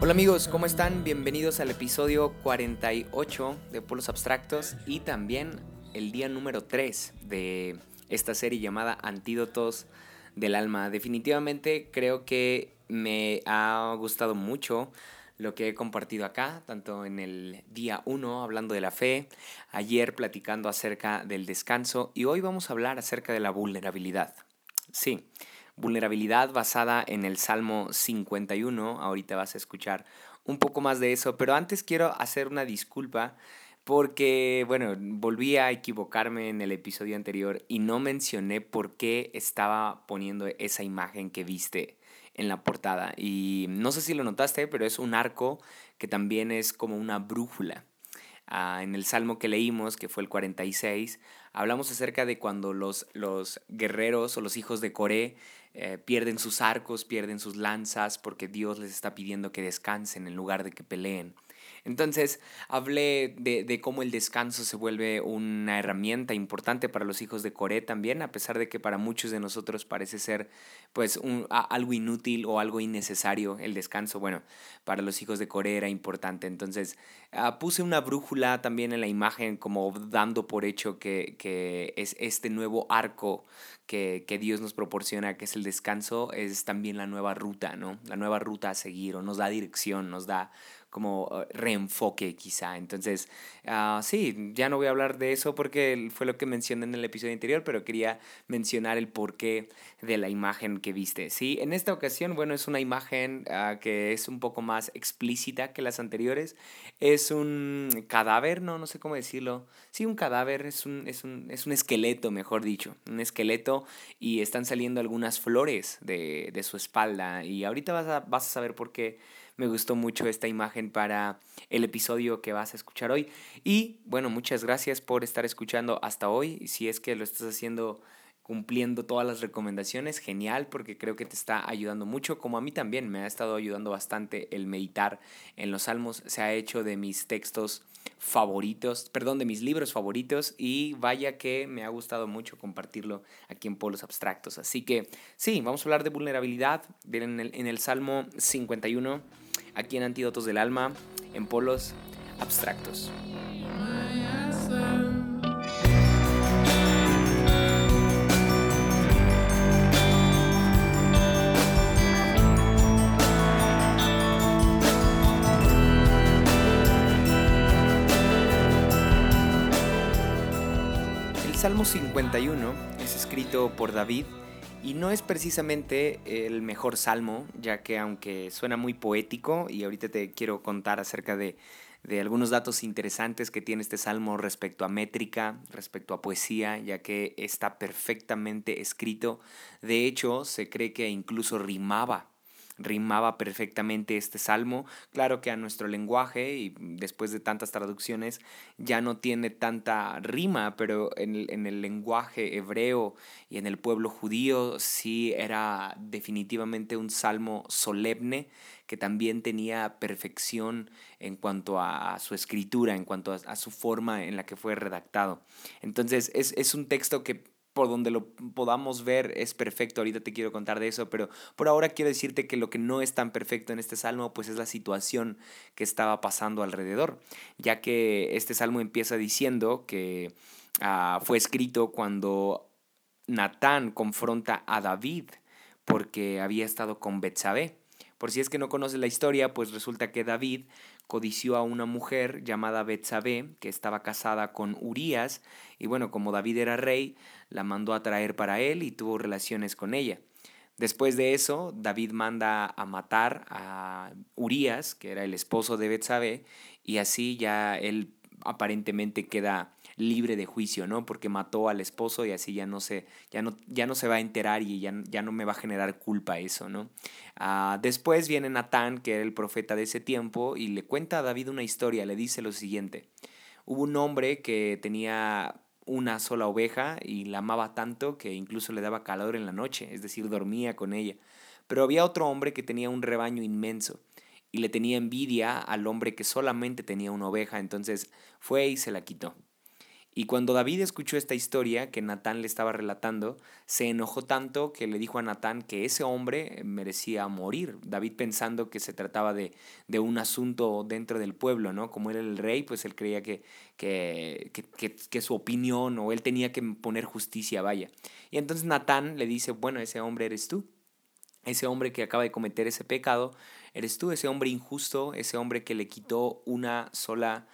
Hola amigos, ¿cómo están? Bienvenidos al episodio 48 de Polos Abstractos y también el día número 3 de esta serie llamada Antídotos del Alma. Definitivamente creo que me ha gustado mucho lo que he compartido acá, tanto en el día 1 hablando de la fe, ayer platicando acerca del descanso y hoy vamos a hablar acerca de la vulnerabilidad. Sí, vulnerabilidad basada en el Salmo 51. Ahorita vas a escuchar un poco más de eso, pero antes quiero hacer una disculpa porque, bueno, volví a equivocarme en el episodio anterior y no mencioné por qué estaba poniendo esa imagen que viste en la portada. Y no sé si lo notaste, pero es un arco que también es como una brújula. Ah, en el salmo que leímos, que fue el 46, hablamos acerca de cuando los, los guerreros o los hijos de Coré eh, pierden sus arcos, pierden sus lanzas, porque Dios les está pidiendo que descansen en lugar de que peleen. Entonces hablé de, cómo el descanso se vuelve una herramienta importante para los hijos de Coré también, a pesar de que para muchos de nosotros parece ser pues un, algo inútil o algo innecesario el descanso. Bueno, para los hijos de Coré era importante. Entonces ah, puse una brújula también en la imagen como dando por hecho que, que es este nuevo arco que, que, Dios nos proporciona, que es el descanso, es también la nueva ruta, ¿no? La nueva ruta a seguir o nos da dirección, nos da como eh, reenfoque quizá. Entonces, uh, sí, ya no voy a hablar de eso porque fue lo que mencioné en el episodio anterior, pero quería mencionar el porqué de la imagen que viste. Sí, en esta ocasión, bueno, es una imagen uh, que es un poco más explícita que las anteriores. Es un cadáver, no, no sé cómo decirlo. Sí, un cadáver, es un, es un, es un esqueleto, mejor dicho. Un esqueleto y están saliendo algunas flores de, de su espalda. Y ahorita vas a, vas a saber por qué me gustó mucho esta imagen para el episodio que vas a escuchar hoy. Y bueno, muchas gracias por estar escuchando hasta hoy. Si es que lo estás haciendo cumpliendo todas las recomendaciones, genial, porque creo que te está ayudando mucho, como a mí también me ha estado ayudando bastante el meditar en los salmos, se ha hecho de mis textos favoritos, perdón, de mis libros favoritos y vaya que me ha gustado mucho compartirlo aquí en Polos Abstractos. Así que sí, vamos a hablar de vulnerabilidad en el, en el Salmo 51 aquí en Antídotos del Alma, en polos abstractos. El Salmo 51 es escrito por David y no es precisamente el mejor salmo, ya que aunque suena muy poético, y ahorita te quiero contar acerca de, de algunos datos interesantes que tiene este salmo respecto a métrica, respecto a poesía, ya que está perfectamente escrito. De hecho, se cree que incluso rimaba rimaba perfectamente este salmo. Claro que a nuestro lenguaje y después de tantas traducciones ya no tiene tanta rima, pero en el, en el lenguaje hebreo y en el pueblo judío sí era definitivamente un salmo solemne que también tenía perfección en cuanto a, su escritura, en cuanto a, su forma en la que fue redactado. Entonces es, es un texto que por donde lo podamos ver es perfecto. Ahorita te quiero contar de eso, pero por ahora quiero decirte que lo que no es tan perfecto en este salmo, pues es la situación que estaba pasando alrededor, ya que este salmo empieza diciendo que ah, fue escrito cuando Natán confronta a David porque había estado con Betsabé. Por si es que no conoces la historia, pues resulta que David codició a una mujer llamada Betsabé, que estaba casada con Urías, y bueno, como David era rey, la mandó a traer para él y tuvo relaciones con ella. Después de eso, David manda a matar a Urías, que era el esposo de Betsabé, y así ya él aparentemente queda libre de juicio, ¿no? Porque mató al esposo y así ya no se, ya no, ya no se va a enterar y ya, ya no me va a generar culpa eso, ¿no? Ah, después viene Natán, que era el profeta de ese tiempo, y le cuenta a David una historia, le dice lo siguiente. Hubo un hombre que tenía una sola oveja y la amaba tanto que incluso le daba calor en la noche, es decir, dormía con ella. Pero había otro hombre que tenía un rebaño inmenso y le tenía envidia al hombre que solamente tenía una oveja, entonces fue y se la quitó. Y cuando David escuchó esta historia que Natán le estaba relatando, se enojó tanto que le dijo a Natán que ese hombre merecía morir. David pensando que se trataba de, de un asunto dentro del pueblo, ¿no? Como era el rey, pues él creía que, que, que, que, su opinión o él tenía que poner justicia, vaya. Y entonces Natán le dice, bueno, ese hombre eres tú. Ese hombre que acaba de cometer ese pecado, eres tú, ese hombre injusto, ese hombre que le quitó una sola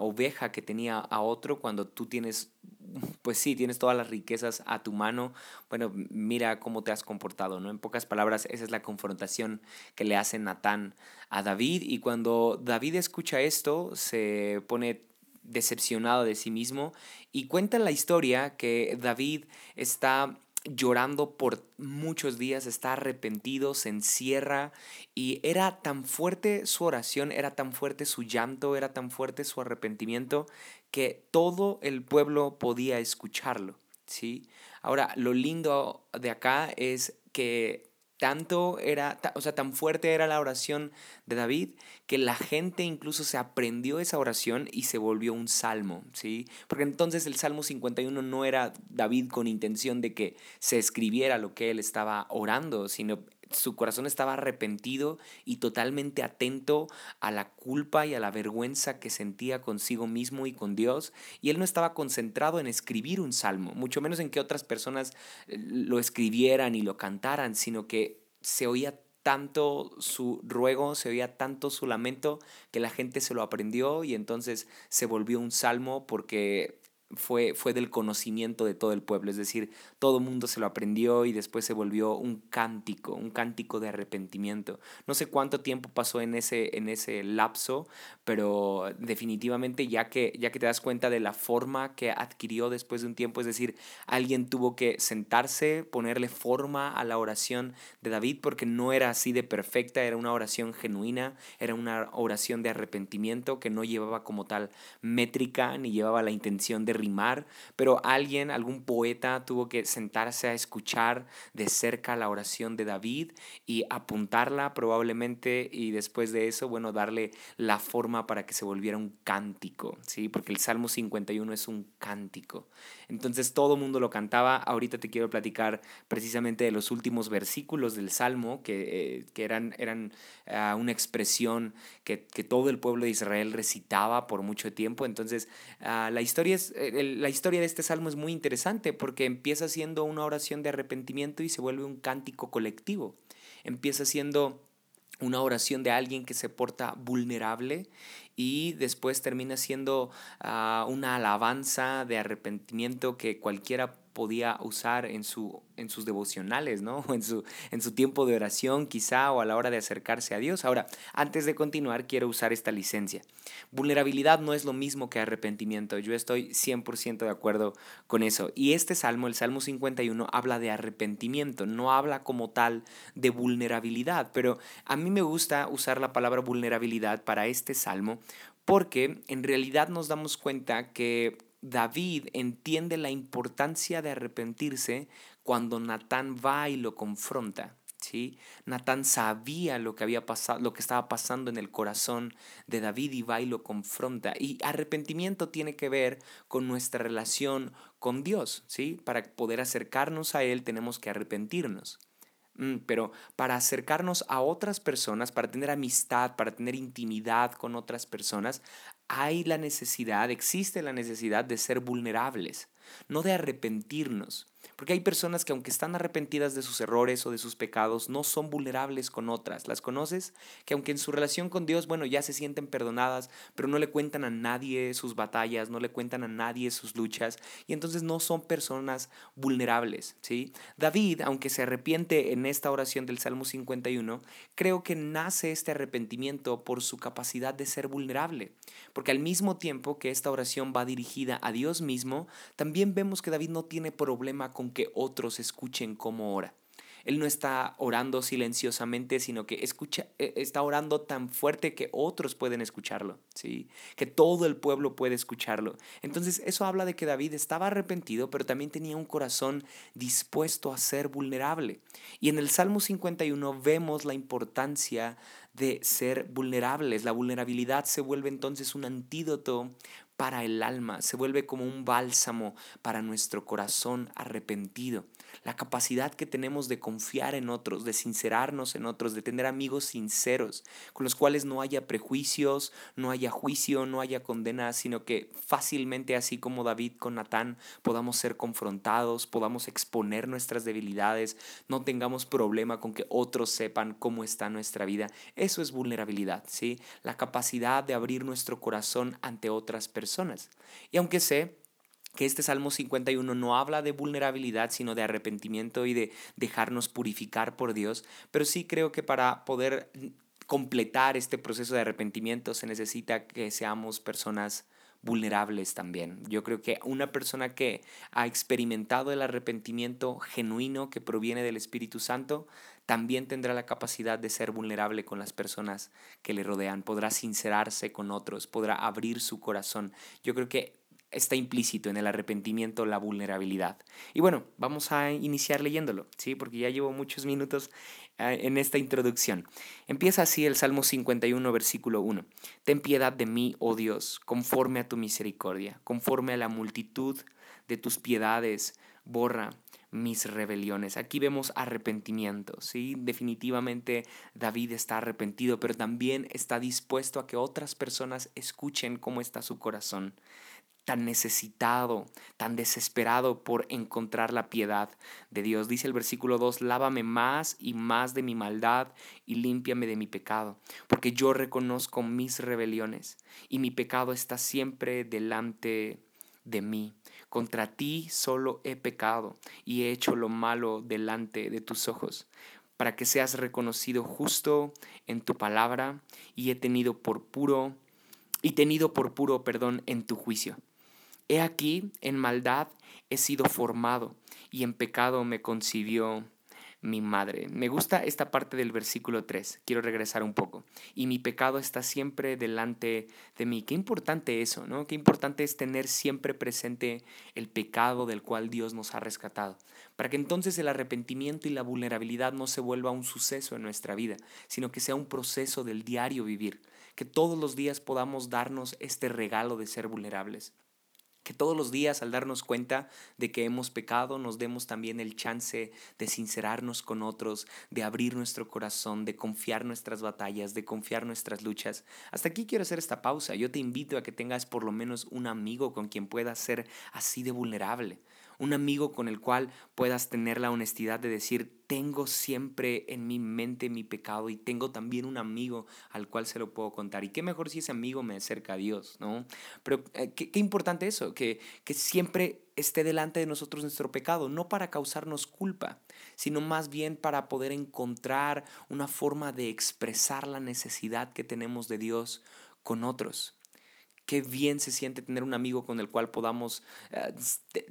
oveja que tenía a otro cuando tú tienes, pues sí, tienes todas las riquezas a tu mano. Bueno, mira cómo te has comportado, ¿no? En pocas palabras, esa es la confrontación que le hace Natán a David y cuando David escucha esto, se pone decepcionado de sí mismo y cuenta la historia que David está llorando por muchos días, está arrepentido, se encierra y era tan fuerte su oración, era tan fuerte su llanto, era tan fuerte su arrepentimiento que todo el pueblo podía escucharlo, ¿sí? Ahora, lo lindo de acá es que tanto era, o sea, tan fuerte era la oración de David que la gente incluso se aprendió esa oración y se volvió un salmo, ¿sí? Porque entonces el Salmo 51 no era David con intención de que se escribiera lo que él estaba orando, sino su corazón estaba arrepentido y totalmente atento a la culpa y a la vergüenza que sentía consigo mismo y con Dios. Y él no estaba concentrado en escribir un salmo, mucho menos en que otras personas eh, lo escribieran y lo cantaran, sino que se oía tanto su ruego, se oía tanto su lamento, que la gente se lo aprendió y entonces se volvió un salmo porque fue, fue del conocimiento de todo el pueblo, es decir, todo el mundo se lo aprendió y después se volvió un cántico, un cántico de arrepentimiento. No sé cuánto tiempo pasó en ese, en ese lapso, pero definitivamente ya que, ya que te das cuenta de la forma que adquirió después de un tiempo, es decir, alguien tuvo que sentarse, ponerle forma a la oración de David porque no era así de perfecta, era una oración genuina, era una oración de arrepentimiento que no llevaba como tal métrica ni llevaba la intención de rimar, pero alguien, algún poeta tuvo que sentarse a escuchar de cerca la oración de David y apuntarla probablemente y después de eso, bueno, darle la forma para que se volviera un cántico, ¿sí? Porque el Salmo 51 es un cántico. Entonces todo mundo lo cantaba. Ahorita te quiero platicar precisamente de los últimos versículos del Salmo, que, eh, que eran, eran uh, una expresión que, que, todo el pueblo de Israel recitaba por mucho tiempo. Entonces uh, la, historia es, eh, la historia de este Salmo es muy interesante porque empieza siendo una oración de arrepentimiento y se vuelve un cántico colectivo. Empieza siendo una oración de alguien que se porta vulnerable y después termina siendo uh, una alabanza de arrepentimiento que cualquiera podía usar en, su, en sus devocionales, ¿no? En su, en su tiempo de oración quizá o a la hora de acercarse a Dios. Ahora, antes de continuar, quiero usar esta licencia. Vulnerabilidad no es lo mismo que arrepentimiento. Yo estoy 100% de acuerdo con eso. Y este salmo, el Salmo 51, habla de arrepentimiento, no habla como tal de vulnerabilidad. Pero a mí me gusta usar la palabra vulnerabilidad para este salmo porque en realidad nos damos cuenta que David entiende la importancia de arrepentirse cuando Natán va y lo confronta. ¿sí? Natán sabía lo que había pasado, lo que estaba pasando en el corazón de David y va y lo confronta. Y arrepentimiento tiene que ver con nuestra relación con Dios, ¿sí? Para poder acercarnos a Él tenemos que arrepentirnos. Mm, pero para acercarnos a otras personas, para tener amistad, para tener intimidad con otras personas, hay la necesidad, existe la necesidad de ser vulnerables, no de arrepentirnos. Porque hay personas que aunque están arrepentidas de sus errores o de sus pecados, no son vulnerables con otras. ¿Las conoces? Que aunque en su relación con Dios, bueno, ya se sienten perdonadas, pero no le cuentan a nadie sus batallas, no le cuentan a nadie sus luchas, y entonces no son personas vulnerables, ¿sí? David, aunque se arrepiente en esta oración del Salmo 51, creo que nace este arrepentimiento por su capacidad de ser vulnerable. Porque al mismo tiempo que esta oración va dirigida a Dios mismo, también vemos que David no tiene problema con que otros escuchen cómo ora. Él no está orando silenciosamente, sino que escucha, e, está orando tan fuerte que otros pueden escucharlo, ¿sí? que todo el pueblo puede escucharlo. Entonces eso habla de que David estaba arrepentido, pero también tenía un corazón dispuesto a ser vulnerable. Y en el Salmo 51 vemos la importancia de ser vulnerables. La vulnerabilidad se vuelve entonces un antídoto para el alma, se vuelve como un bálsamo para nuestro corazón arrepentido. La capacidad que tenemos de confiar en otros, de sincerarnos en otros, de tener amigos sinceros, con los cuales no haya prejuicios, no haya juicio, no haya condena, sino que fácilmente, así como David con Natán, podamos ser confrontados, podamos exponer nuestras debilidades, no tengamos problema con que otros sepan cómo está nuestra vida. Eso es vulnerabilidad, ¿sí? La capacidad de abrir nuestro corazón ante otras personas Y aunque sé que este Salmo 51 no habla de vulnerabilidad, sino de arrepentimiento y de dejarnos purificar por Dios, pero sí creo que para poder completar este proceso de arrepentimiento se necesita que seamos personas vulnerables también. Yo creo que una persona que ha experimentado el arrepentimiento genuino que proviene del Espíritu Santo, también tendrá la capacidad de ser vulnerable con las personas que le rodean, podrá sincerarse con otros, podrá abrir su corazón. Yo creo que está implícito en el arrepentimiento la vulnerabilidad. Y bueno, vamos a iniciar leyéndolo, ¿sí? Porque ya llevo muchos minutos eh, en esta introducción. Empieza así el Salmo 51, versículo 1. Ten piedad de mí, oh Dios, conforme a tu misericordia, conforme a la multitud de tus piedades, borra mis rebeliones. Aquí vemos arrepentimiento, ¿sí? Definitivamente David está arrepentido, pero también está dispuesto a que otras personas escuchen cómo está su corazón tan necesitado, tan desesperado por encontrar la piedad de Dios. Dice el versículo 2, lávame más y más de mi maldad y límpiame de mi pecado, porque yo reconozco mis rebeliones y mi pecado está siempre delante de mí. Contra ti solo he pecado y he hecho lo malo delante de tus ojos, para que seas reconocido justo en tu palabra y he tenido por puro y tenido por puro perdón en tu juicio. He aquí, en maldad he sido formado y en pecado me concibió mi madre. Me gusta esta parte del versículo 3. Quiero regresar un poco. Y mi pecado está siempre delante de mí. Qué importante eso, ¿no? Qué importante es tener siempre presente el pecado del cual Dios nos ha rescatado. Para que entonces el arrepentimiento y la vulnerabilidad no se vuelva un suceso en nuestra vida, sino que sea un proceso del diario vivir. Que todos los días podamos darnos este regalo de ser vulnerables que todos los días al darnos cuenta de que hemos pecado nos demos también el chance de sincerarnos con otros, de abrir nuestro corazón, de confiar nuestras batallas, de confiar nuestras luchas. Hasta aquí quiero hacer esta pausa. Yo te invito a que tengas por lo menos un amigo con quien puedas ser así de vulnerable un amigo con el cual puedas tener la honestidad de decir, tengo siempre en mi mente mi pecado y tengo también un amigo al cual se lo puedo contar. Y qué mejor si ese amigo me acerca a Dios, ¿no? Pero eh, qué, qué, importante eso, que, que siempre esté delante de nosotros nuestro pecado, no para causarnos culpa, sino más bien para poder encontrar una forma de expresar la necesidad que tenemos de Dios con otros. Qué bien se siente tener un amigo con el cual podamos eh,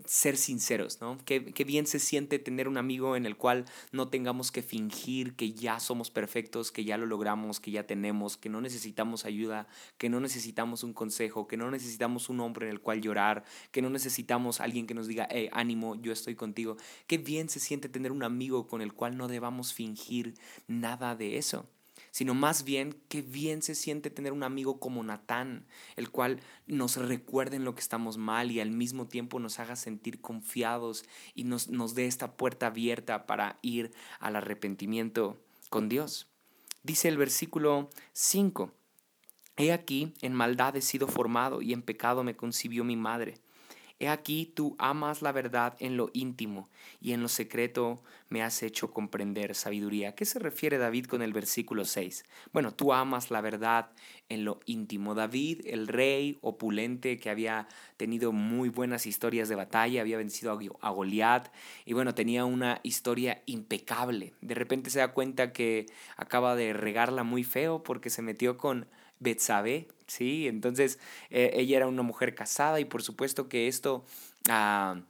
ser sinceros, ¿no? Qué, qué, bien se siente tener un amigo en el cual no tengamos que fingir que ya somos perfectos, que ya lo logramos, que ya tenemos, que no necesitamos ayuda, que no necesitamos un consejo, que no necesitamos un hombre en el cual llorar, que no necesitamos alguien que nos diga, hey, ánimo, yo estoy contigo. Qué bien se siente tener un amigo con el cual no debamos fingir nada de eso sino más bien qué bien se siente tener un amigo como Natán, el cual nos recuerde en lo que estamos mal y al mismo tiempo nos haga sentir confiados y nos, nos dé esta puerta abierta para ir al arrepentimiento con Dios. Dice el versículo 5, He aquí, en maldad he sido formado y en pecado me concibió mi madre. He aquí tú amas la verdad en lo íntimo y en lo secreto me has hecho comprender sabiduría. ¿A qué se refiere David con el versículo 6? Bueno, tú amas la verdad en lo íntimo. David, el rey opulente que había tenido muy buenas historias de batalla, había vencido a Goliat y bueno, tenía una historia impecable. De repente se da cuenta que acaba de regarla muy feo porque se metió con Betsabe, ¿sí? Entonces eh, ella era una mujer casada y por supuesto que esto... Ah,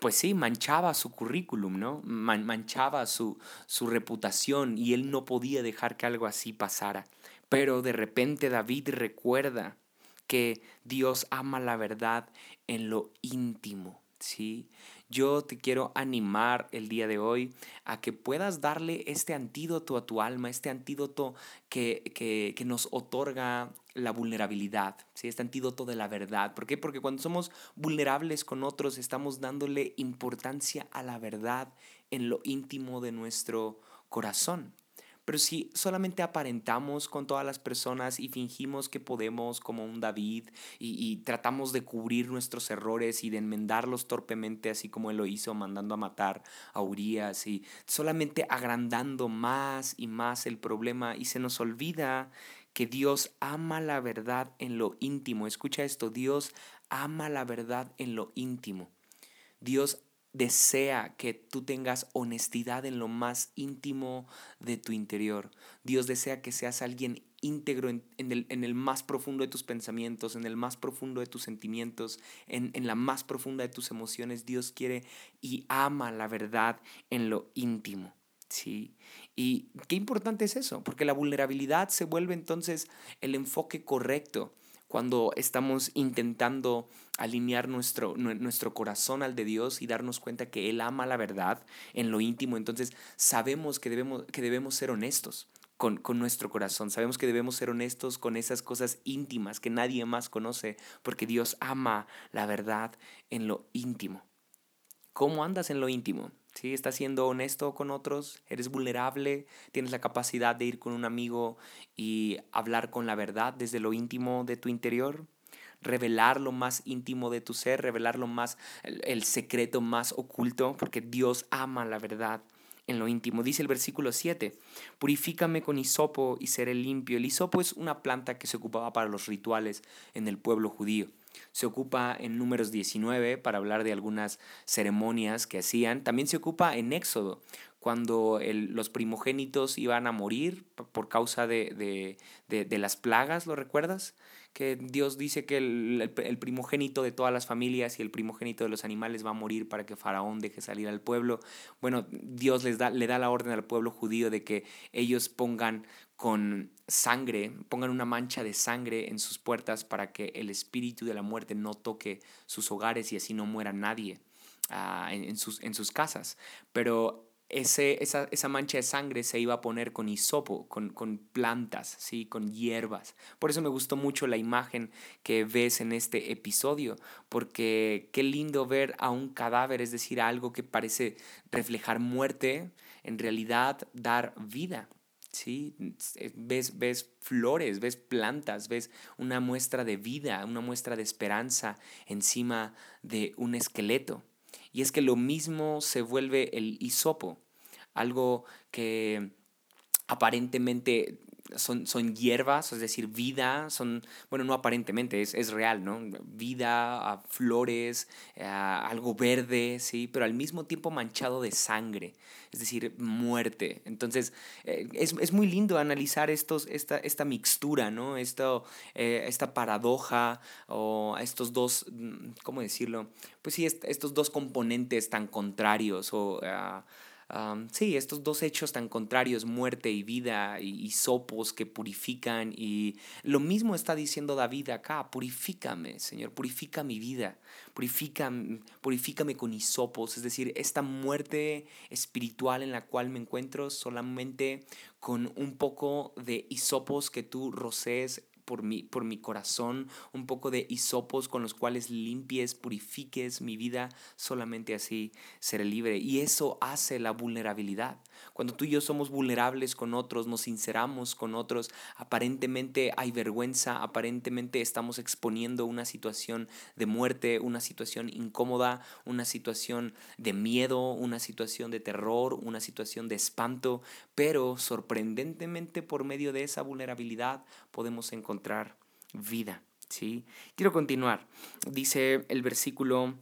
pues sí, manchaba su currículum, ¿no? manchaba su, su reputación y él no podía dejar que algo así pasara. Pero de repente David recuerda que Dios ama la verdad en lo íntimo, ¿sí? Yo te quiero animar el día de hoy a que puedas darle este antídoto a tu alma, este antídoto que, que, que nos otorga la vulnerabilidad, ¿sí? este antídoto de la verdad. ¿Por qué? Porque cuando somos vulnerables con otros estamos dándole importancia a la verdad en lo íntimo de nuestro corazón. Pero si solamente aparentamos con todas las personas y fingimos que podemos como un David y, tratamos de cubrir nuestros errores y de enmendarlos torpemente, así como él lo hizo mandando a matar a Urias y solamente agrandando más y más el problema y se nos olvida que Dios ama la verdad en lo íntimo. Escucha esto, Dios ama la verdad en lo íntimo. Dios desea que tú tengas honestidad en lo más íntimo de tu interior. Dios desea que seas alguien íntegro en, el, en el, más profundo de tus pensamientos, en el más profundo de tus sentimientos, en, en la más profunda de tus emociones. Dios quiere y ama la verdad en lo íntimo. ¿sí? Y qué importante es eso, porque la vulnerabilidad se vuelve entonces el enfoque correcto cuando estamos intentando alinear nuestro, nuestro corazón al de Dios y darnos cuenta que Él ama la verdad en lo íntimo, entonces sabemos que debemos, que debemos ser honestos. Con, con, nuestro corazón. Sabemos que debemos ser honestos con esas cosas íntimas que nadie más conoce, porque Dios ama la verdad en lo íntimo. ¿Cómo andas en lo íntimo? ¿Sí? ¿Estás siendo honesto con otros? ¿Eres vulnerable? ¿Tienes la capacidad de ir con un amigo y hablar con la verdad desde lo íntimo de tu interior? Revelar lo más íntimo de tu ser, revelar lo más, el, el, secreto más oculto, porque Dios ama la verdad en lo íntimo. Dice el versículo 7, purifícame con hisopo y seré limpio. El hisopo es una planta que se ocupaba para los rituales en el pueblo judío. Se ocupa en números 19 para hablar de algunas ceremonias que hacían. También se ocupa en Éxodo, cuando los primogénitos iban a morir por causa de, de las plagas, ¿lo recuerdas? que Dios dice que el, primogénito de todas las familias y el primogénito de los animales va a morir para que Faraón deje salir al pueblo. Bueno, Dios les da, le da la orden al pueblo judío de que ellos pongan con sangre, pongan una mancha de sangre en sus puertas para que el espíritu de la muerte no toque sus hogares y así no muera nadie ah, en, sus, en sus casas. Pero ese, esa, esa, mancha de sangre se iba a poner con hisopo, con, con, plantas, ¿sí? con hierbas. Por eso me gustó mucho la imagen que ves en este episodio, porque qué lindo ver a un cadáver, es decir, algo que parece reflejar muerte, en realidad dar vida. ¿sí? Ves, ves flores, ves plantas, ves una muestra de vida, una muestra de esperanza encima de un esqueleto. Y es que lo mismo se vuelve el hisopo, algo que aparentemente son, son hierbas, es decir, vida, son, bueno, no aparentemente, es, es real, ¿no? Vida, flores, algo verde, ¿sí? Pero al mismo tiempo manchado de sangre, es decir, muerte. Entonces, eh, es, es, muy lindo analizar estos, esta, esta mixtura, ¿no? Esto, eh, esta paradoja o estos dos, mm, ¿cómo decirlo? Pues sí, estos dos componentes tan contrarios o... Sí, estos dos hechos tan contrarios, muerte y vida, y, sopos que purifican, y lo mismo está diciendo David acá, purifícame, Señor, purifica mi vida, purifica, purifícame con hisopos, es decir, esta muerte espiritual en la cual me encuentro solamente con un poco de hisopos que tú rocees por mi, por mi corazón, un poco de hisopos con los cuales limpies, purifiques mi vida, solamente así seré libre. Y eso hace la vulnerabilidad. Cuando tú y yo somos vulnerables con otros, nos sinceramos con otros, aparentemente hay vergüenza, aparentemente estamos exponiendo una situación de muerte, una situación incómoda, una situación de miedo, una situación de terror, una situación de espanto, pero sorprendentemente por medio de esa vulnerabilidad podemos encontrar vida. ¿sí? Quiero continuar. Dice el versículo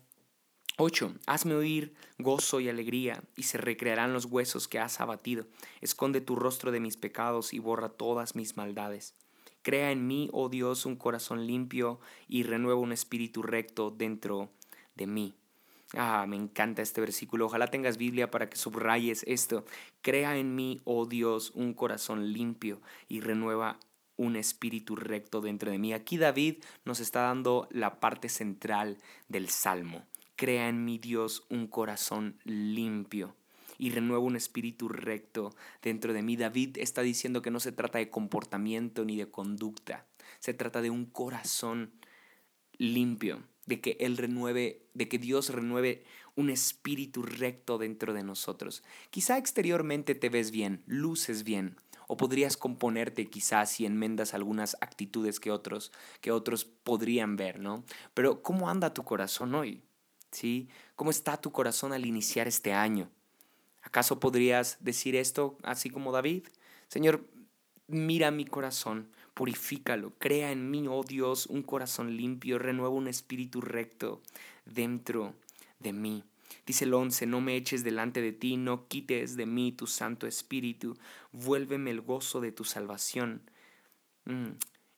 8. Hazme oír gozo y alegría, y se recrearán los huesos que has abatido. Esconde tu rostro de mis pecados y borra todas mis maldades. Crea en mí, oh Dios, un corazón limpio y renueva un espíritu recto dentro de mí. Ah, me encanta este versículo. Ojalá tengas Biblia para que subrayes esto. Crea en mí, oh Dios, un corazón limpio y renueva un espíritu recto dentro de mí. Aquí David nos está dando la parte central del salmo. Crea en mí, Dios, un corazón limpio y renueva un espíritu recto dentro de mí. David está diciendo que no se trata de comportamiento ni de conducta, se trata de un corazón limpio, de que Él renueve, de que Dios renueve un espíritu recto dentro de nosotros. Quizá exteriormente te ves bien, luces bien, o podrías componerte quizás si enmendas algunas actitudes que otros que otros podrían ver, ¿no? Pero ¿cómo anda tu corazón hoy? ¿Sí? ¿Cómo está tu corazón al iniciar este año? ¿Acaso podrías decir esto así como David? Señor, mira mi corazón, purifícalo, crea en mí, oh Dios, un corazón limpio, renueva un espíritu recto dentro de mí. Dice el 11, no me eches delante de ti, no quites de mí tu Santo Espíritu, vuélveme el gozo de tu salvación, mm,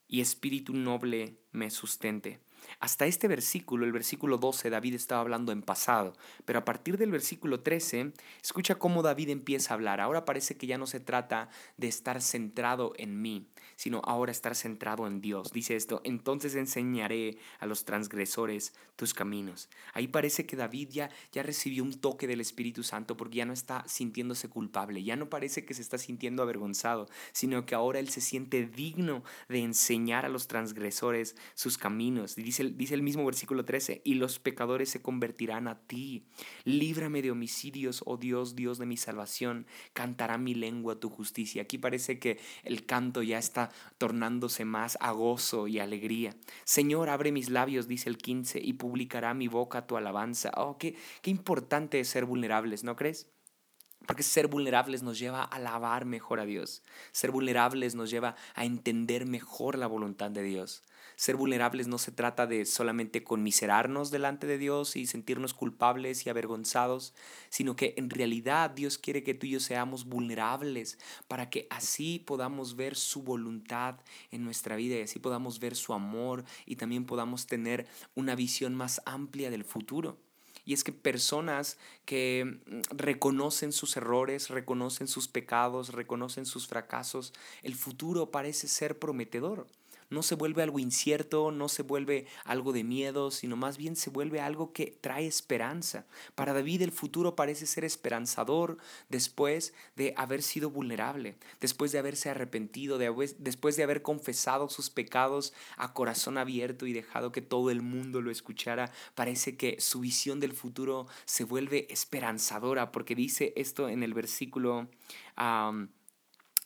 y espíritu noble me sustente. Hasta este versículo, el versículo 12, David estaba hablando en pasado, pero a partir del versículo 13, escucha cómo David empieza a hablar. Ahora parece que ya no se trata de estar centrado en mí, sino ahora estar centrado en Dios. Dice esto, entonces enseñaré a los transgresores tus caminos. Ahí parece que David ya, ya recibió un toque del Espíritu Santo porque ya no está sintiéndose culpable, ya no parece que se está sintiendo avergonzado, sino que ahora él se siente digno de enseñar a los transgresores sus caminos. Dice, dice el mismo versículo 13, y los pecadores se convertirán a ti. Líbrame de homicidios, oh Dios, Dios de mi salvación. Cantará mi lengua tu justicia. Aquí parece que el canto ya está tornándose más a gozo y alegría. Señor, abre mis labios, dice el 15, y publicará mi boca tu alabanza. Oh, qué, qué importante es ser vulnerables, ¿no crees? Porque ser vulnerables nos lleva a alabar mejor a Dios. Ser vulnerables nos lleva a entender mejor la voluntad de Dios. Ser vulnerables no se trata de solamente conmiserarnos delante de Dios y sentirnos culpables y avergonzados, sino que en realidad Dios quiere que tú y yo seamos vulnerables para que así podamos ver su voluntad en nuestra vida y así podamos ver su amor y también podamos tener una visión más amplia del futuro. Y es que personas que mm, reconocen sus errores, reconocen sus pecados, reconocen sus fracasos, el futuro parece ser prometedor no se vuelve algo incierto, no se vuelve algo de miedo, sino más bien se vuelve algo que trae esperanza. Para David el futuro parece ser esperanzador después de haber sido vulnerable, después de haberse arrepentido, después de haber confesado sus pecados a corazón abierto y dejado que todo el mundo lo escuchara. Parece que su visión del futuro se vuelve esperanzadora porque dice esto en el versículo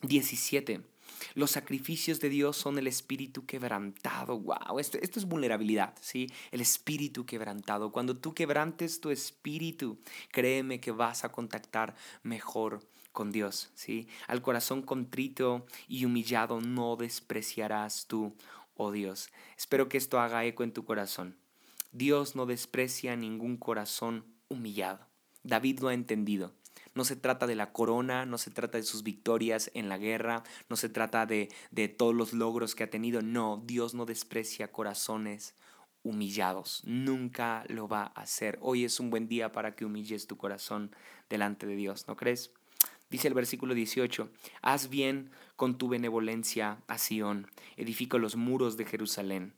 17. Los sacrificios de Dios son el espíritu quebrantado. Wow, esto, esto es vulnerabilidad, ¿sí? El espíritu quebrantado. Cuando tú quebrantes tu espíritu, créeme que vas a contactar mejor con Dios, ¿sí? Al corazón contrito y humillado no despreciarás tú, oh Dios. Espero que esto haga eco en tu corazón. Dios no desprecia ningún corazón humillado. David lo ha entendido. No se trata de la corona, no se trata de sus victorias en la guerra, no se trata de, de todos los logros que ha tenido. No, Dios no desprecia corazones humillados. Nunca lo va a hacer. Hoy es un buen día para que humilles tu corazón delante de Dios, ¿no crees? Dice el versículo 18, haz bien con tu benevolencia a Sión, edifica los muros de Jerusalén.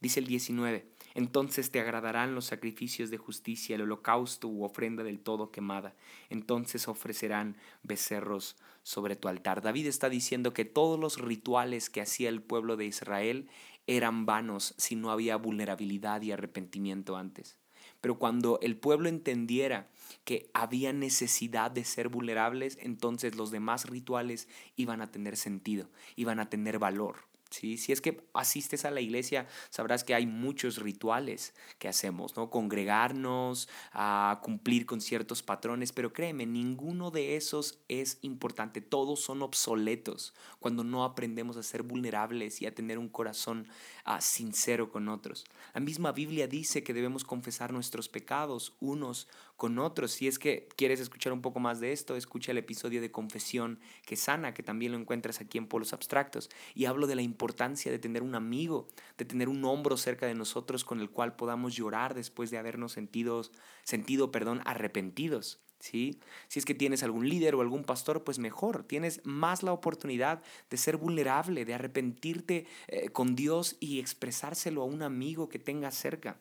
Dice el 19, entonces te agradarán los sacrificios de justicia, el holocausto u ofrenda del todo quemada. Entonces ofrecerán becerros sobre tu altar. David está diciendo que todos los rituales que hacía el pueblo de Israel eran vanos si no había vulnerabilidad y arrepentimiento antes. Pero cuando el pueblo entendiera que había necesidad de ser vulnerables, entonces los demás rituales iban a tener sentido, iban a tener valor. Si es que asistes a la iglesia, sabrás que hay muchos rituales que hacemos, ¿no? Congregarnos, a cumplir con ciertos patrones, pero créeme, ninguno de esos es importante, todos son obsoletos cuando no aprendemos a ser vulnerables y a tener un corazón ah, sincero con otros. La misma Biblia dice que debemos confesar nuestros pecados unos con otros. Si es que quieres escuchar un poco más de esto, escucha el episodio de Confesión que sana, que también lo encuentras aquí en Polos Abstractos, y hablo de la importancia de tener un amigo, de tener un hombro cerca de nosotros con el cual podamos llorar después de habernos sentido, sentido perdón, arrepentidos. ¿Sí? Si es que tienes algún líder o algún pastor, pues mejor, tienes más la oportunidad de ser vulnerable, de arrepentirte eh, con Dios y expresárselo a un amigo que tengas cerca.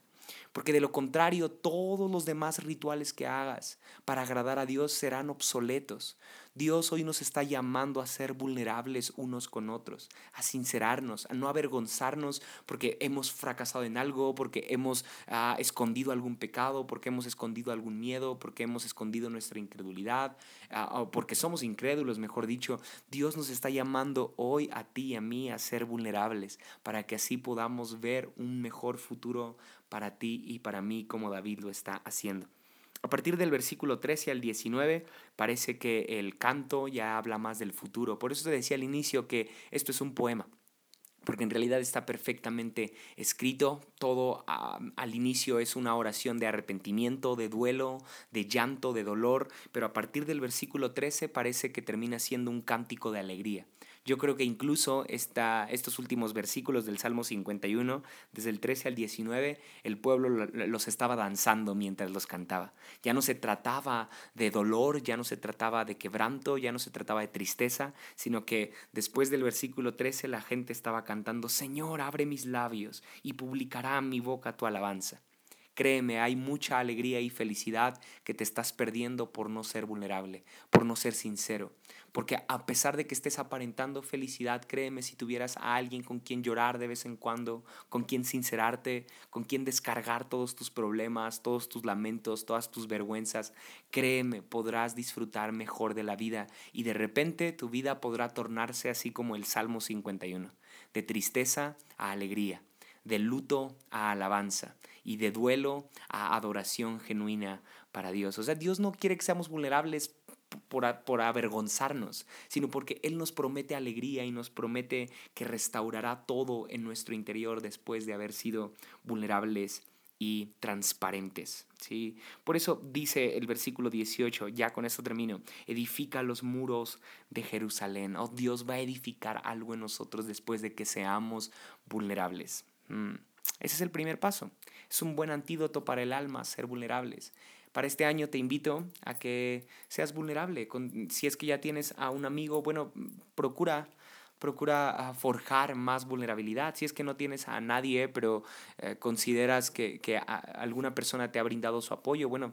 Porque de lo contrario, todos los demás rituales que hagas para agradar a Dios serán obsoletos. Dios hoy nos está llamando a ser vulnerables unos con otros, a sincerarnos, a no avergonzarnos porque hemos fracasado en algo, porque hemos ah, escondido algún pecado, porque hemos escondido algún miedo, porque hemos escondido nuestra incredulidad, uh, porque somos incrédulos, mejor dicho. Dios nos está llamando hoy a ti y a mí a ser vulnerables para que así podamos ver un mejor futuro para ti y para mí como David lo está haciendo. A partir del versículo 13 al 19 parece que el canto ya habla más del futuro. Por eso te decía al inicio que esto es un poema porque en realidad está perfectamente escrito. Todo al inicio es una oración de arrepentimiento, de duelo, de llanto, de dolor, pero a partir del versículo 13 parece que termina siendo un cántico de alegría. Yo creo que incluso estos últimos versículos del Salmo 51, desde el 13 al 19, el pueblo los estaba danzando mientras los cantaba. Ya no se trataba de dolor, ya no se trataba de quebranto, ya no se trataba de tristeza, sino que después del versículo 13 la gente estaba cantando, Señor, abre mis labios y publicará mi boca tu alabanza. Créeme, hay mucha alegría y felicidad que te estás perdiendo por no ser vulnerable, por no ser sincero. Porque a pesar de que estés aparentando felicidad, créeme, si tuvieras a alguien con quien llorar de vez en cuando, con quien sincerarte, con quien descargar todos tus problemas, todos tus lamentos, todas tus vergüenzas, créeme, podrás disfrutar mejor de la vida y de repente tu vida podrá tornarse así como el Salmo 51, de tristeza a alegría, de luto a alabanza y de duelo a adoración genuina para Dios. O sea, Dios no quiere que seamos vulnerables por, por, avergonzarnos, sino porque Él nos promete alegría y nos promete que restaurará todo en nuestro interior después de haber sido vulnerables y transparentes. ¿sí? Por eso dice el versículo 18, ya con esto termino, edifica los muros de Jerusalén. Oh, Dios va a edificar algo en nosotros después de que seamos vulnerables. Mm. Ese es el primer paso. Es un buen antídoto para el alma ser vulnerables. Para este año te invito a que seas vulnerable. si es que ya tienes a un amigo, bueno, procura procura ah, forjar más vulnerabilidad. Si es que no tienes a nadie, pero eh, consideras que, que alguna persona te ha brindado su apoyo, bueno,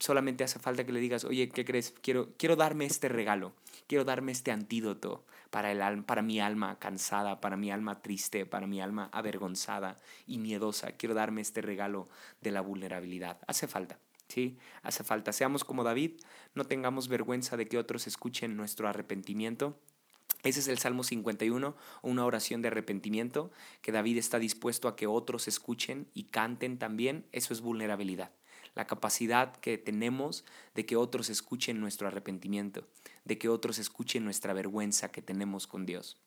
solamente hace falta que le digas, oye, ¿qué crees? Quiero, quiero darme este regalo, quiero darme este antídoto para, el, para mi alma cansada, para mi alma triste, para mi alma avergonzada y miedosa. Quiero darme este regalo de la vulnerabilidad. Hace falta. ¿sí? Hace falta. Seamos como David, no tengamos vergüenza de que otros escuchen nuestro arrepentimiento. Ese es el Salmo 51, una oración de arrepentimiento que David está dispuesto a que otros escuchen y canten también. Eso es vulnerabilidad. La capacidad que tenemos de que otros escuchen nuestro arrepentimiento, de que otros escuchen nuestra vergüenza que tenemos con Dios.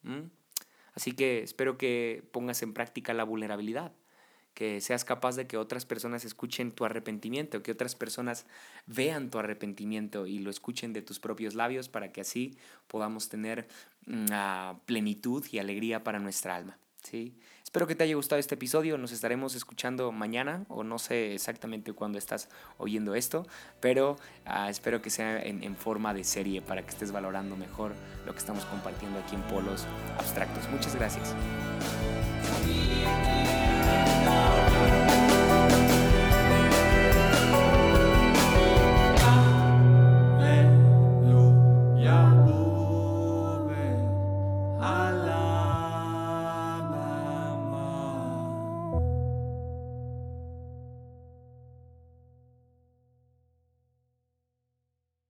Así que espero que pongas en práctica la vulnerabilidad que seas capaz de que otras personas escuchen tu arrepentimiento, que otras personas vean tu arrepentimiento y lo escuchen de tus propios labios para que así podamos tener una plenitud y alegría para nuestra alma. ¿sí? Espero que te haya gustado este episodio. Nos estaremos escuchando mañana o no sé exactamente cuándo estás oyendo esto, pero ah, espero que sea en forma de serie para que estés valorando mejor lo que estamos compartiendo aquí en Polos Abstractos. Muchas gracias.